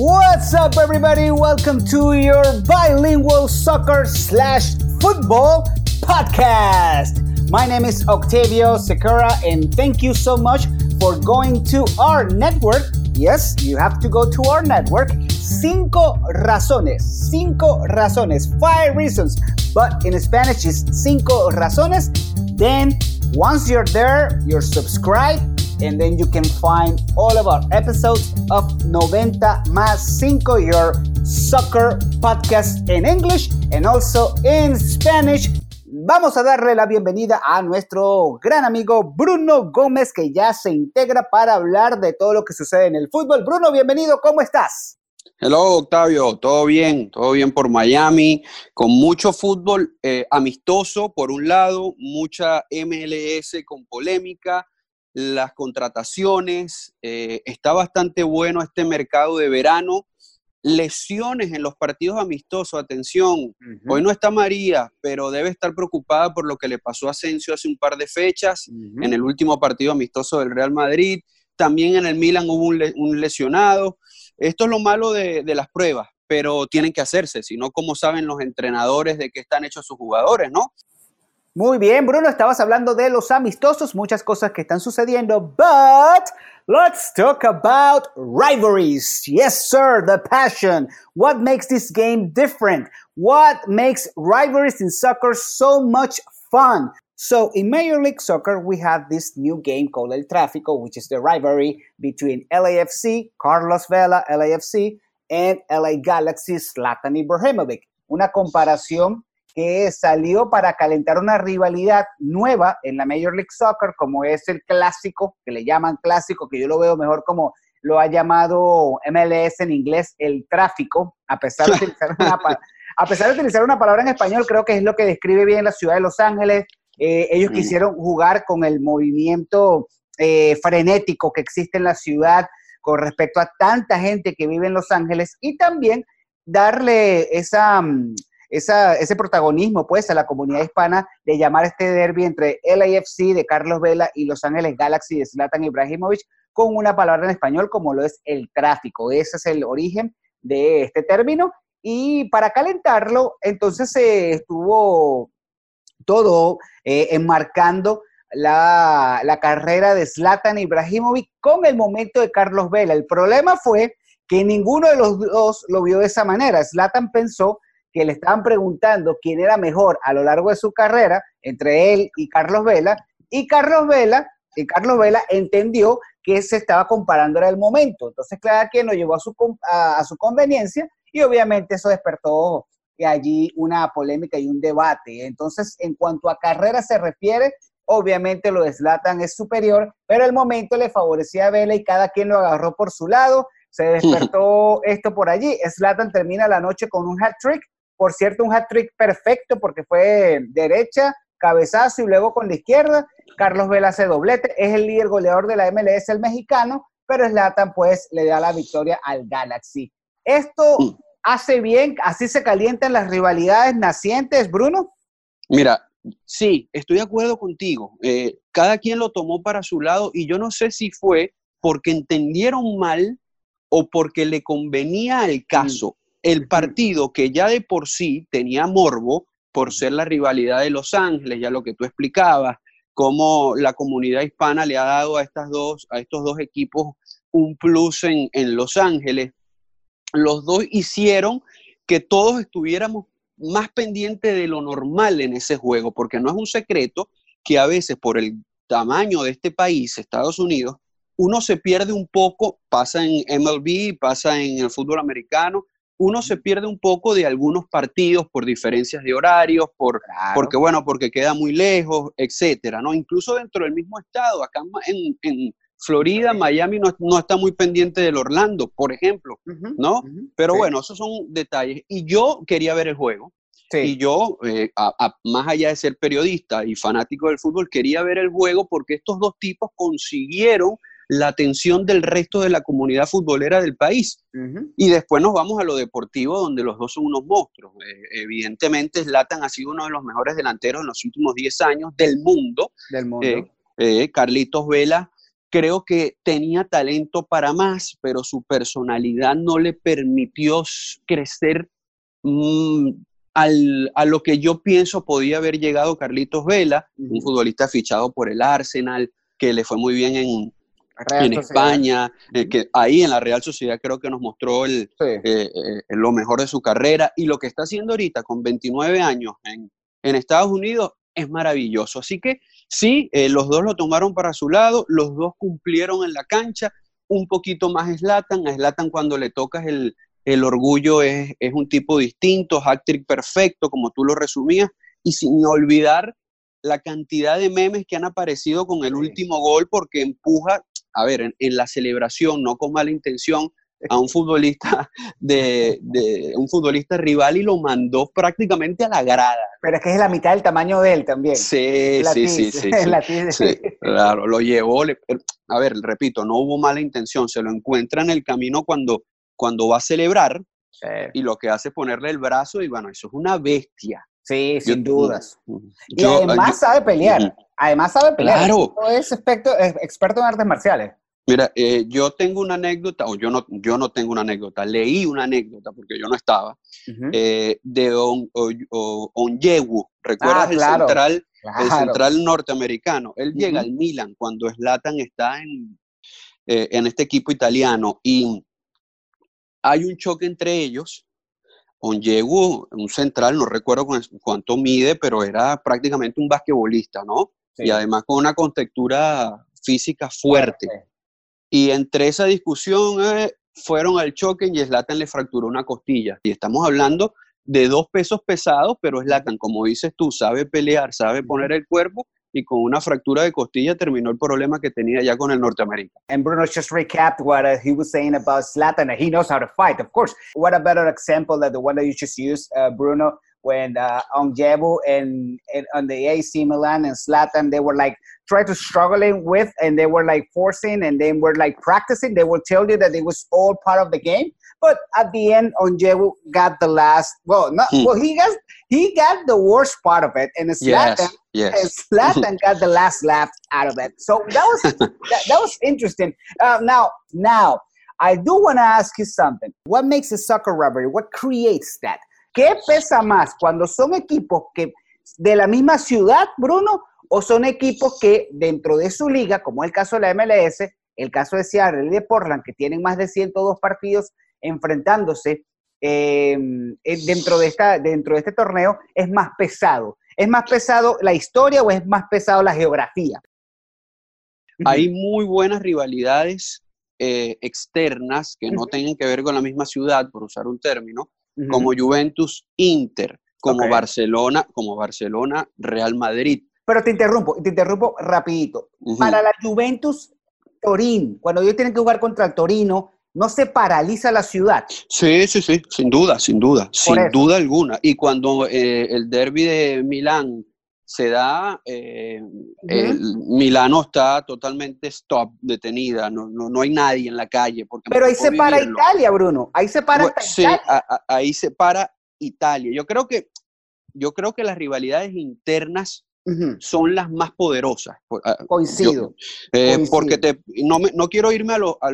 What's up, everybody? Welcome to your bilingual soccer slash football podcast. My name is Octavio Secura, and thank you so much for going to our network. Yes, you have to go to our network. Cinco razones. Cinco razones. Five reasons. But in Spanish, it's cinco razones. Then, once you're there, you're subscribed and then you can find all of our episodes of 90 más 5, your soccer podcast in English and also in Spanish. Vamos a darle la bienvenida a nuestro gran amigo Bruno Gómez que ya se integra para hablar de todo lo que sucede en el fútbol. Bruno, bienvenido, ¿cómo estás? Hello, Octavio, todo bien, todo bien por Miami, con mucho fútbol eh, amistoso por un lado, mucha MLS con polémica, las contrataciones, eh, está bastante bueno este mercado de verano. Lesiones en los partidos amistosos, atención, hoy no está María, pero debe estar preocupada por lo que le pasó a Asensio hace un par de fechas, en el último partido amistoso del Real Madrid, también en el Milan hubo un, lesionado. Esto es lo malo de, de, las pruebas, pero tienen que hacerse, si no, ¿cómo saben los entrenadores de qué están hechos sus jugadores, no? Muy bien, Bruno, estabas hablando de los amistosos, muchas cosas que están sucediendo, but let's talk about rivalries. Yes, sir, the passion. What makes this game different? What makes rivalries in soccer so much fun? So, in Major League Soccer, we have this new game called El Tráfico, which is the rivalry between LAFC, Carlos Vela, LAFC, and LA Galaxy, Zlatan Ibrahimovic. Una comparación que salió para calentar una rivalidad nueva en la Major League Soccer, como es el clásico, que le llaman clásico, que yo lo veo mejor como lo ha llamado MLS en inglés, el tráfico, a pesar de utilizar una, a pesar de utilizar una palabra en español, creo que es lo que describe bien la ciudad de Los Ángeles. Eh, ellos mm. quisieron jugar con el movimiento eh, frenético que existe en la ciudad con respecto a tanta gente que vive en Los Ángeles y también darle esa, ese protagonismo pues a la comunidad hispana de llamar este derby entre LAFC de Carlos Vela y Los Ángeles Galaxy de Zlatan Ibrahimovic con una palabra en español como lo es el tráfico. Ese es el origen de este término. Y para calentarlo, entonces se estuvo todo eh, enmarcando la, la, carrera de Zlatan Ibrahimovic con el momento de Carlos Vela. El problema fue que ninguno de los dos lo vio de esa manera. Zlatan pensó que le estaban preguntando quién era mejor a lo largo de su carrera entre él y Carlos Vela, y Carlos Vela, y Carlos Vela entendió que se estaba comparando era el momento. Entonces, cada quien lo llevó a su, a, su conveniencia y obviamente eso despertó allí una polémica y un debate. Entonces, en cuanto a carrera se refiere, obviamente lo de Zlatan es superior, pero el momento le favorecía a Vela y cada quien lo agarró por su lado. Se despertó esto por allí. Zlatan termina la noche con un hat trick por cierto, un hat-trick perfecto porque fue derecha, cabezazo y luego con la izquierda. Carlos Vela hace doblete, es el líder goleador de la MLS, el mexicano, pero Slatan pues le da la victoria al Galaxy. Esto hace bien, así se calientan las rivalidades nacientes, Bruno. Mira, sí, estoy de acuerdo contigo. Eh, cada quien lo tomó para su lado y yo no sé si fue porque entendieron mal o porque le convenía el caso el partido que ya de por sí tenía morbo por ser la rivalidad de Los Ángeles, ya lo que tú explicabas, cómo la comunidad hispana le ha dado a, estas dos, a estos dos equipos un plus en, en Los Ángeles. Los dos hicieron que todos estuviéramos más pendientes de lo normal en ese juego, porque no es un secreto que a veces por el tamaño de este país, Estados Unidos, uno se pierde un poco, pasa en MLB, pasa en el fútbol americano, uno se pierde un poco de algunos partidos por diferencias de horarios, por, porque bueno, porque queda muy lejos, etcétera, ¿no? Incluso dentro del mismo estado, acá en, Florida, Miami no, está muy pendiente del Orlando, por ejemplo, ¿no? Pero bueno, esos son detalles. Y yo quería ver el juego. Y yo, eh, más allá de ser periodista y fanático del fútbol, quería ver el juego porque estos dos tipos consiguieron la atención del resto de la comunidad futbolera del país. Y después nos vamos a lo deportivo, donde los dos son unos monstruos. Eh, evidentemente, Zlatan ha sido uno de los mejores delanteros en los últimos 10 años del mundo. Del mundo. Eh, eh, Carlitos Vela creo que tenía talento para más, pero su personalidad no le permitió crecer mm, a lo que yo pienso podía haber llegado Carlitos Vela, un futbolista fichado por el Arsenal, que le fue muy bien en, en España, eh, que ahí en la Real Sociedad creo que nos mostró el, eh, eh, lo mejor de su carrera. Y lo que está haciendo ahorita con 29 años en, en Estados Unidos es maravilloso. Así que sí, los dos lo tomaron para su lado, los dos cumplieron en la cancha, un poquito más Slatan, a cuando le tocas el, el orgullo es, es un tipo distinto, hat perfecto, como tú lo resumías, y sin olvidar la cantidad de memes que han aparecido con el último gol porque empuja, a ver, en, la celebración, no con mala intención, a un futbolista de, un futbolista rival y lo mandó prácticamente a la grada. Pero es que es la mitad del tamaño de él también. Sí, sí, sí, sí, sí, Claro, lo llevó. a ver, repito, no hubo mala intención, se lo encuentra en el camino cuando cuando va a celebrar y lo que hace es ponerle el brazo y bueno, eso es una bestia. Sí, sin dudas. y además sabe pelear. Además sabe pelear. Claro. Es experto, experto en artes marciales. Mira, eh, yo tengo una anécdota, o yo no, yo no tengo una anécdota, leí una anécdota porque yo no estaba, eh, de On, Onyewu, ¿recuerdas ah, el, central, el central norteamericano? Él llega al Milan cuando Slatan está en, eh, en este equipo italiano y hay un choque entre ellos. Onyewu, un central, no recuerdo cuánto mide, pero era prácticamente un basquetbolista, ¿no? Y además con una contextura física fuerte. Y entre esa discusión eh, fueron al choque y Slatan le fracturó una costilla. Y estamos hablando de dos pesos pesados, pero Slatan, como dices tú, sabe pelear, sabe poner el cuerpo y con una fractura de costilla terminó el problema que tenía ya con el norteamericano. And Bruno just recapped what uh, he was saying about Zlatan. He knows how to fight, of course. What a better example than the one that you just used, uh, Bruno, when uh, Onjebu and, and on the AC Milan and Zlatan, they were like trying to struggling with, and they were like forcing, and they were like practicing. They will tell you that it was all part of the game. But at the end, Onjebu got the last. Well, not hmm. well. He got he got the worst part of it, and Zlatan, yes, yes. got the last laugh out of it. So that was that, that, was interesting. Uh, now, now I do want to ask you something. What makes a soccer rivalry? What creates that? ¿Qué pesa más cuando son equipos que de la misma ciudad, Bruno, o son equipos que dentro de su liga, como el caso de la MLS, el caso de Seattle y de Portland, que tienen más de 102 partidos enfrentándose em, dentro, de esta, dentro de este torneo, es más pesado. ¿Es más pesado la historia o es más pesado la geografía? Hay muy buenas rivalidades eh, externas que no tienen que ver con la misma ciudad, por usar un término, como Juventus Inter, como Barcelona, como Barcelona Real Madrid. Pero te interrumpo, te interrumpo rapidito. Para la Juventus Torín, cuando ellos tienen que jugar contra el Torino, no se paraliza la ciudad. Sí, sí, sí, sin duda, sin duda, sin duda alguna. Y cuando eh, el derby de Milán se da, eh, Milano está totalmente stop, detenida, no, no, hay nadie en la calle. Porque Pero ahí se para Italia, Bruno, ahí se para sí, ahí se para Italia. Yo creo que, yo creo que las rivalidades internas son las más poderosas. Coincido. Eh, porque te, no, me, no quiero irme a, lo, a,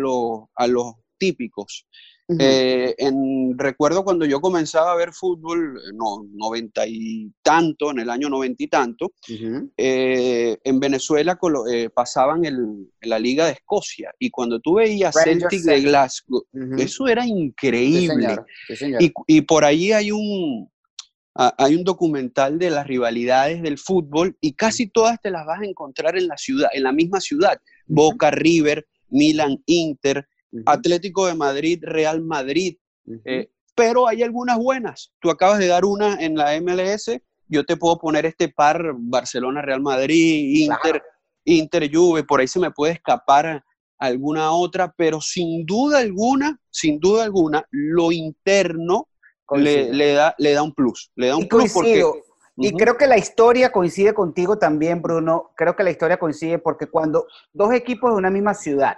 a los típicos. Eh, en, recuerdo cuando yo comenzaba a ver fútbol, no, noventa y tanto, en el año noventa y tanto, eh, en Venezuela eh, pasaban el, la Liga de Escocia. Y cuando tú veías Celtic de Glasgow, eso era increíble. Y, y, por ahí hay un, hay un documental de las rivalidades del fútbol y casi todas te las vas a encontrar en la ciudad, en la misma ciudad. Boca, River, Milan, Inter, Atlético de Madrid, Real Madrid. Eh, pero hay algunas buenas. Tú acabas de dar una en la MLS. Yo te puedo poner este par Barcelona, Real Madrid, Inter, Inter, Juve. Por ahí se me puede escapar alguna otra, pero sin duda alguna, sin duda alguna, lo interno le, da, le da un plus. Le da un plus porque, y creo que la historia coincide contigo también, Bruno. Creo que la historia coincide porque cuando dos equipos de una misma ciudad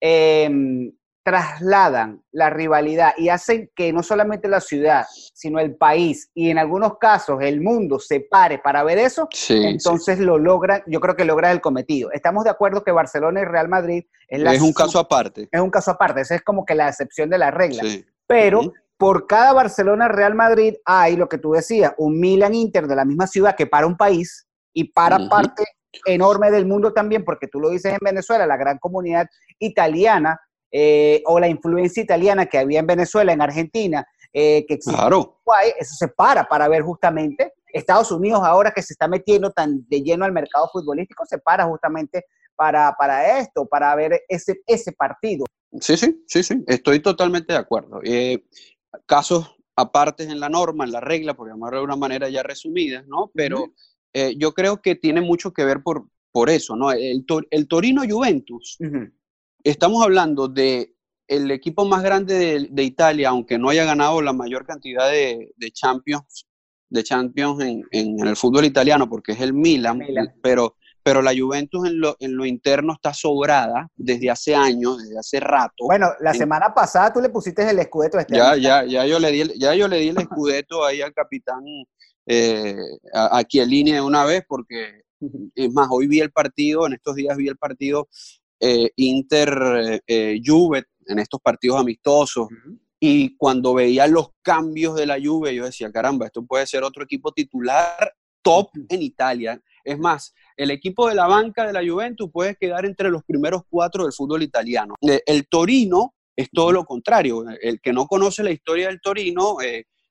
Em, trasladan la rivalidad y hacen que no solamente la ciudad, sino el país y en algunos casos el mundo se pare para ver eso, entonces lo logran, yo creo que logra el cometido. Estamos de acuerdo que Barcelona y Real Madrid es, un caso aparte. Es un caso aparte, esa es como que la excepción de la regla. Pero por cada Barcelona-Real Madrid hay lo que tú decías, un Milan-Inter de la misma ciudad que para un país y para parte enorme del mundo también, porque tú lo dices en Venezuela, la gran comunidad italiana eh, o la influencia italiana que había en Venezuela, en Argentina, eh, que existe claro. eso se para para ver justamente. Estados Unidos ahora que se está metiendo tan de lleno al mercado futbolístico, se para justamente para, para esto, para ver ese, ese partido. Sí, sí, sí, sí, estoy totalmente de acuerdo. Eh, casos apartes en la norma, en la regla, por llamarlo de una manera ya resumida, ¿no? Pero yo creo que tiene mucho que ver por, por eso, ¿no? El, el Torino Juventus estamos hablando de el equipo más grande de, Italia, aunque no haya ganado la mayor cantidad de, Champions, de Champions en, el fútbol italiano, porque es el Milan, Pero, pero la Juventus en lo, en lo interno está sobrada desde hace años, desde hace rato. Bueno, la semana pasada tú le pusiste el escudeto a este ya, ya, ya yo le di, ya yo le di el escudeto ahí al capitán eh, a, Chiellini de una vez, porque es más, hoy vi el partido, en estos días vi el partido eh, Inter eh, Juve en estos partidos amistosos. Y cuando veía los cambios de la Juve, yo decía, caramba, esto puede ser otro equipo titular top en Italia. Es más, el equipo de la banca de la Juventus puede quedar entre los primeros cuatro del fútbol italiano. Eh, el Torino es todo lo contrario. El que no conoce la historia del Torino,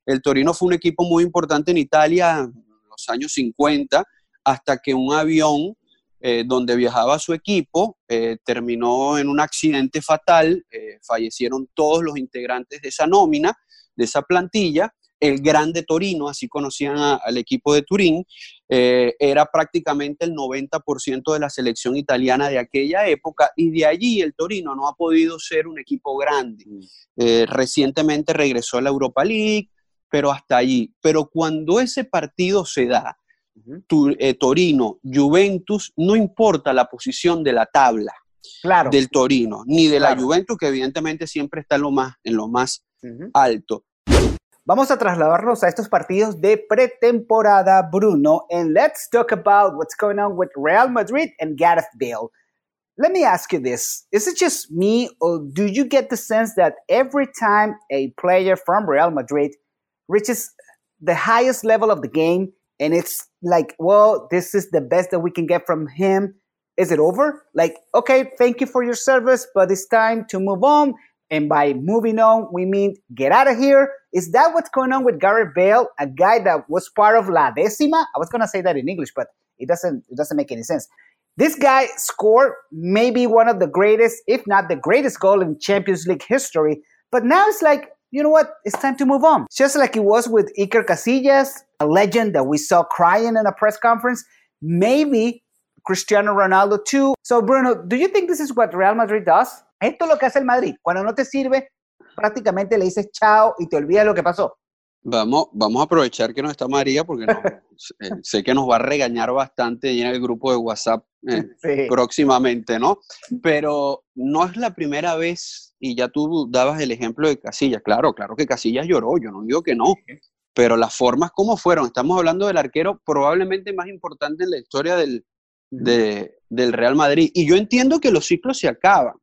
el Torino fue un equipo muy importante en Italia en los años 50, hasta que un avión eh, donde viajaba su equipo, eh, terminó en un accidente fatal, eh, fallecieron todos los integrantes de esa nómina, de esa plantilla. El Grande Torino, así conocían al equipo de Turín, era prácticamente el 90% de la selección italiana de aquella época y de allí el Torino no ha podido ser un equipo grande. Mm. recientemente regresó a la Europa League, pero hasta allí. Pero cuando ese partido se da, eh, Torino, Juventus, no importa la posición de la tabla del Torino, ni de la Juventus, que evidentemente siempre está en lo más, en lo más alto. Vamos a trasladarnos a estos partidos de pretemporada, Bruno, and let's talk about what's going on with Real Madrid and Gareth Bale. Let me ask you this. Is it just me, or do you get the sense that every time a player from Real Madrid reaches the highest level of the game, and it's like, well, this is the best that we can get from him. Is it over? Like, okay, thank you for your service, but it's time to move on. And by moving on, we mean get out of here. Is that what's going on with Gareth Bale, a guy that was part of La Decima? I was gonna say that in English, but it doesn't it doesn't make any sense. This guy scored maybe one of the greatest, if not the greatest goal in Champions League history. But now it's like, you know what? It's time to move on. Just like it was with Iker Casillas, a legend that we saw crying in a press conference, maybe Cristiano Ronaldo too. So, Bruno, do you think this is what Real Madrid does? Esto es lo que hace el Madrid. Cuando no te sirve, prácticamente le dices chao y te olvidas lo que pasó. Vamos, vamos a aprovechar que no está María porque eh, sé que nos va a regañar bastante en el grupo de WhatsApp eh, próximamente, ¿no? Pero no es la primera vez, y ya tú dabas el ejemplo de Casillas, claro, claro que Casillas lloró, yo no digo que no, pero las formas como fueron, estamos hablando del arquero probablemente más importante en la historia del, del Real Madrid. Y yo entiendo que los ciclos se acaban.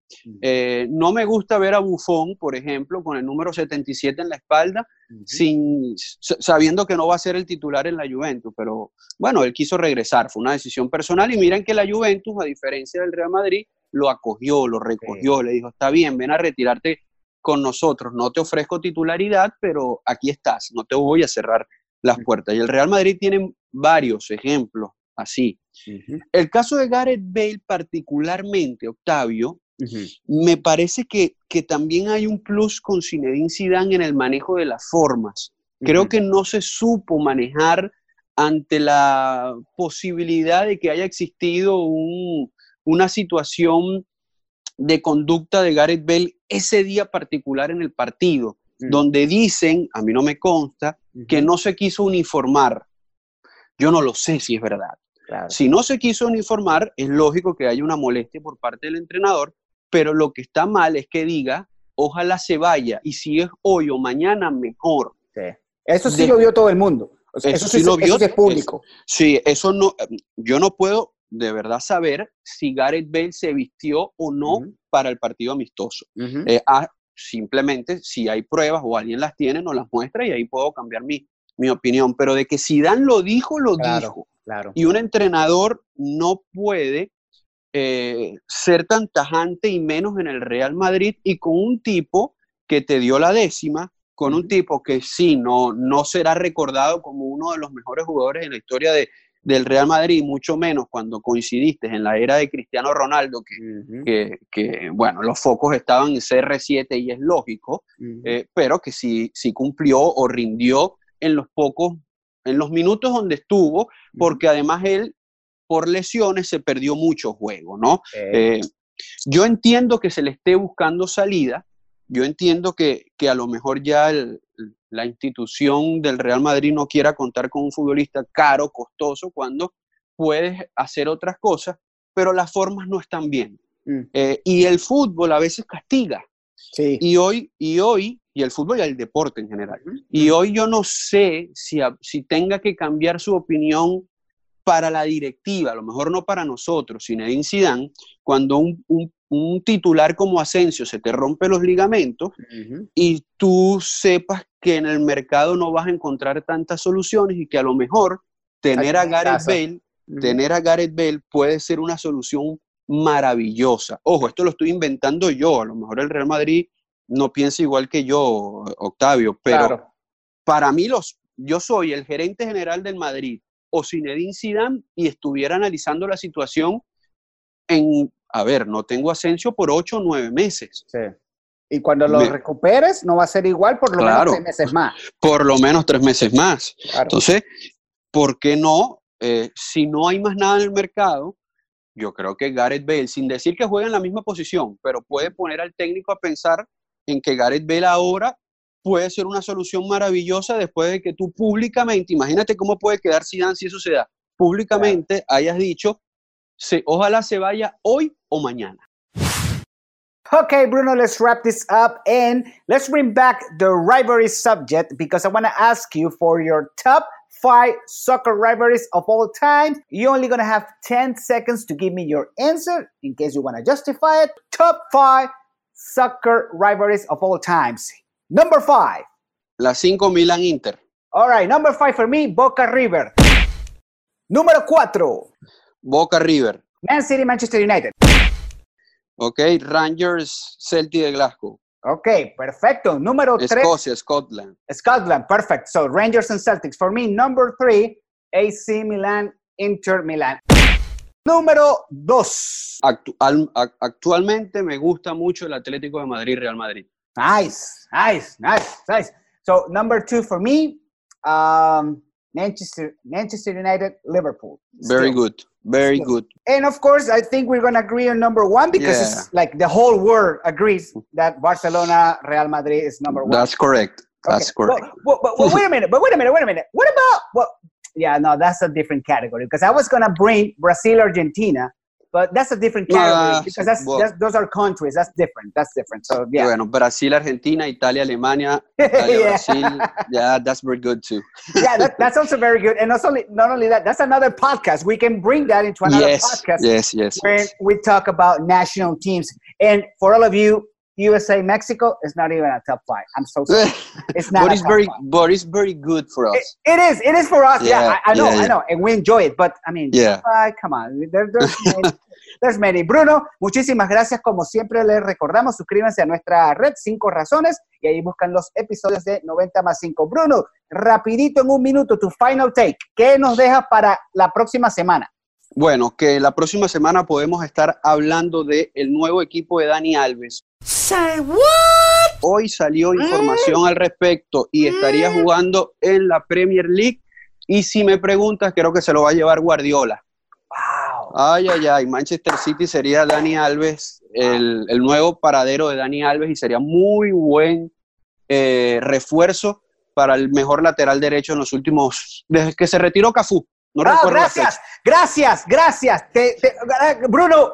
Eh, no me gusta ver a Buffon, por ejemplo, con el número 77 en la espalda, sin, sabiendo que no va a ser el titular en la Juventus, pero bueno, él quiso regresar, fue una decisión personal y miren que la Juventus, a diferencia del Real Madrid, lo acogió, lo recogió, le dijo, está bien, ven a retirarte con nosotros, no te ofrezco titularidad, pero aquí estás, no te voy a cerrar las puertas. Y el Real Madrid tiene varios ejemplos así. El caso de Gareth Bale particularmente, Octavio, me parece que, que, también hay un plus con Zinedine Zidane en el manejo de las formas. Creo que no se supo manejar ante la posibilidad de que haya existido una situación de conducta de Gareth Bale ese día particular en el partido, mm. donde dicen, a mí no me consta, que no se quiso uniformar. Yo no lo sé si es verdad. Si no se quiso uniformar, es lógico que haya una molestia por parte del entrenador, pero lo que está mal es que diga ojalá se vaya. Y si es hoy o mañana, mejor. Eso sí lo vio todo el mundo. Eso, sí, lo vio. Eso es público. sí, eso no, yo no puedo de verdad saber si Gareth Bale se vistió o no para el partido amistoso. Eh, ah, simplemente, si hay pruebas o alguien las tiene, nos las muestra y ahí puedo cambiar mi, mi opinión. Pero de que Zidane lo dijo, lo dijo. Claro. Y un entrenador no puede eh, ser tan tajante y menos en el Real Madrid y con un tipo que te dio la décima, con un tipo que sí, no, no será recordado como uno de los mejores jugadores en la historia de, del Real Madrid, mucho menos cuando coincidiste en la era de Cristiano Ronaldo, que, que, bueno, los focos estaban en CR7 y es lógico, eh, pero que sí, sí cumplió o rindió en los pocos, en los minutos donde estuvo, porque además él por lesiones se perdió mucho juego, ¿no? Eh, yo entiendo que se le esté buscando salida, yo entiendo que, a lo mejor ya la institución del Real Madrid no quiera contar con un futbolista caro, costoso, cuando puedes hacer otras cosas, pero las formas no están bien. Mm. Eh, y el fútbol a veces castiga. Sí. Y hoy, y hoy, y el fútbol y el deporte en general. Y hoy yo no sé si, si tenga que cambiar su opinión para la directiva, a lo mejor no para nosotros, Zinedine Zidane, cuando un, un, titular como Asensio se te rompe los ligamentos y tú sepas que en el mercado no vas a encontrar tantas soluciones y que a lo mejor tener a Gareth Bale, tener a Gareth Bale puede ser una solución maravillosa. Ojo, esto lo estoy inventando yo, a lo mejor el Real Madrid no piensa igual que yo, Octavio, pero para mí los, yo soy el gerente general del Madrid o Zinedine Zidane y estuviera analizando la situación en, a ver, no tengo Asensio por ocho o nueve meses. Sí. Y cuando lo recuperes, no va a ser igual por lo menos tres meses más. Por lo menos tres meses más. Entonces, ¿por qué no? Eh, si no hay más nada en el mercado, yo creo que Gareth Bale, sin decir que juega en la misma posición, pero puede poner al técnico a pensar en que Gareth Bale ahora puede ser una solución maravillosa después de que tú públicamente, imagínate cómo puede quedar Zidane si eso se da, públicamente hayas dicho, se, ojalá se vaya hoy o mañana. Okay, Bruno, let's wrap this up and let's bring back the rivalry subject because I want to ask you for your top five soccer rivalries of all time. You're only going to have 10 seconds to give me your answer in case you want to justify it. Top five soccer rivalries of all times. Number five. La 5 Milan Inter. All right, number five for me, Boca River. Número 4. Boca River. Man City, Manchester United. Ok, Rangers, Celtic de Glasgow. Ok, perfecto. Número 3. Escocia, Scotland. Scotland, perfect. So Rangers and Celtics. For me, number 3, AC Milan, Inter Milan. Número 2. actualmente me gusta mucho el Atlético de Madrid, Real Madrid. Nice, nice, nice, nice. So number two for me, um, Manchester, Manchester United, Liverpool. Still. Very good, very Still. good. And of course, I think we're gonna agree on number one because yeah. it's like the whole world agrees that Barcelona, Real Madrid is number one. That's correct. That's okay. correct. But, wait a minute. But wait a minute. Wait a minute. What about what? Yeah, no, that's a different category because I was gonna bring Brazil, Argentina, but that's a different category uh, because that's, well, that's, those are countries. That's different. That's different. So yeah. Bueno, Brasil, Argentina, Italia, Alemania, Italia, yeah. Brazil. Yeah, that's very good too. yeah, that, that's also very good. And not only not only that, that's another podcast. We can bring that into another yes, podcast. Yes, yes. When yes. we talk about national teams. And for all of you USA Mexico is not even a top five. I'm so sorry. It's not. but it's very, five. but it's very good for us. it, it is. It is for us. Yeah, yeah I, I, know. Yeah, yeah. I know, and we enjoy it. But I mean, yeah. Uh, come on. There, there's there's many. Bruno, muchísimas gracias. Como siempre les recordamos, suscríbanse a nuestra red Cinco Razones y ahí buscan los episodios de 90 más 5. Bruno, rapidito en un minuto, tu final take. ¿Qué nos deja para la próxima semana? Bueno, que la próxima semana podemos estar hablando del el nuevo equipo de Dani Alves. Say what? Hoy salió información al respecto y estaría jugando en la Premier League. Y si me preguntas, creo que se lo va a llevar Guardiola. Ay, ay, ay. Manchester City sería Dani Alves, el, el nuevo paradero de Dani Alves y sería muy buen eh, refuerzo para el mejor lateral derecho en los últimos. Desde que se retiró Cafú. No ah, gracias, gracias, gracias. Te, te, Bruno,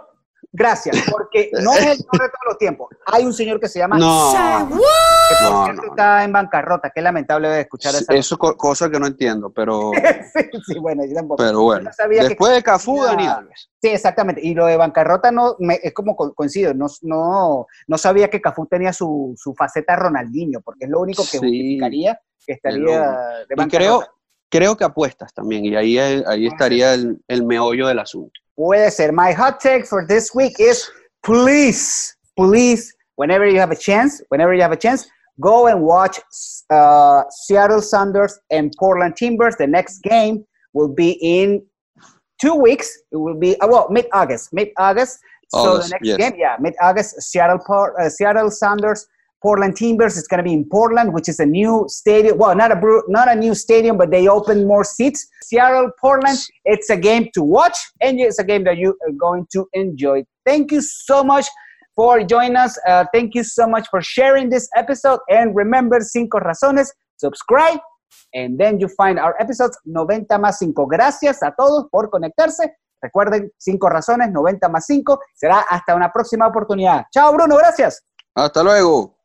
Gracias, porque no es el mejor de todos los tiempos. Hay un señor que se llama No. que por No, cierto no, está en bancarrota. Qué lamentable de escuchar esa. Eso es cosa que no entiendo, pero, sí, sí, bueno, yo tampoco. pero bueno. no sabía que Después de Cafú, Dani Alves. Sí, exactamente. Y lo de bancarrota no me- es como co- coincido. No, no, no sabía que Cafú tenía su, su faceta Ronaldinho, porque es lo único que Sí. justificaría que estaría de Y bancarrota. creo, creo que apuestas también, y ahí, ahí estaría el, el meollo del asunto. Puede ser. My hot take for this week is please, please, whenever you have a chance, whenever you have a chance, go and watch uh, Seattle Sounders and Portland Timbers. The next game will be in two weeks. It will be uh, well mid August, mid August. So August, the next yes. game, yeah, mid August, Seattle uh, Seattle Sounders. Portland Timbers. It's going to be in Portland, which is a new stadium. Well, not a not a new stadium, but they opened more seats. Seattle, Portland. It's a game to watch, and it's a game that you are going to enjoy. Thank you so much for joining us. Uh, thank you so much for sharing this episode. And remember, Cinco Razones. Subscribe, and then you find our episodes 90 más 5. Gracias a todos por conectarse. Recuerden, 5 razones, 90 más 5. Será hasta una próxima oportunidad. Chao, Bruno. Gracias. Hasta luego.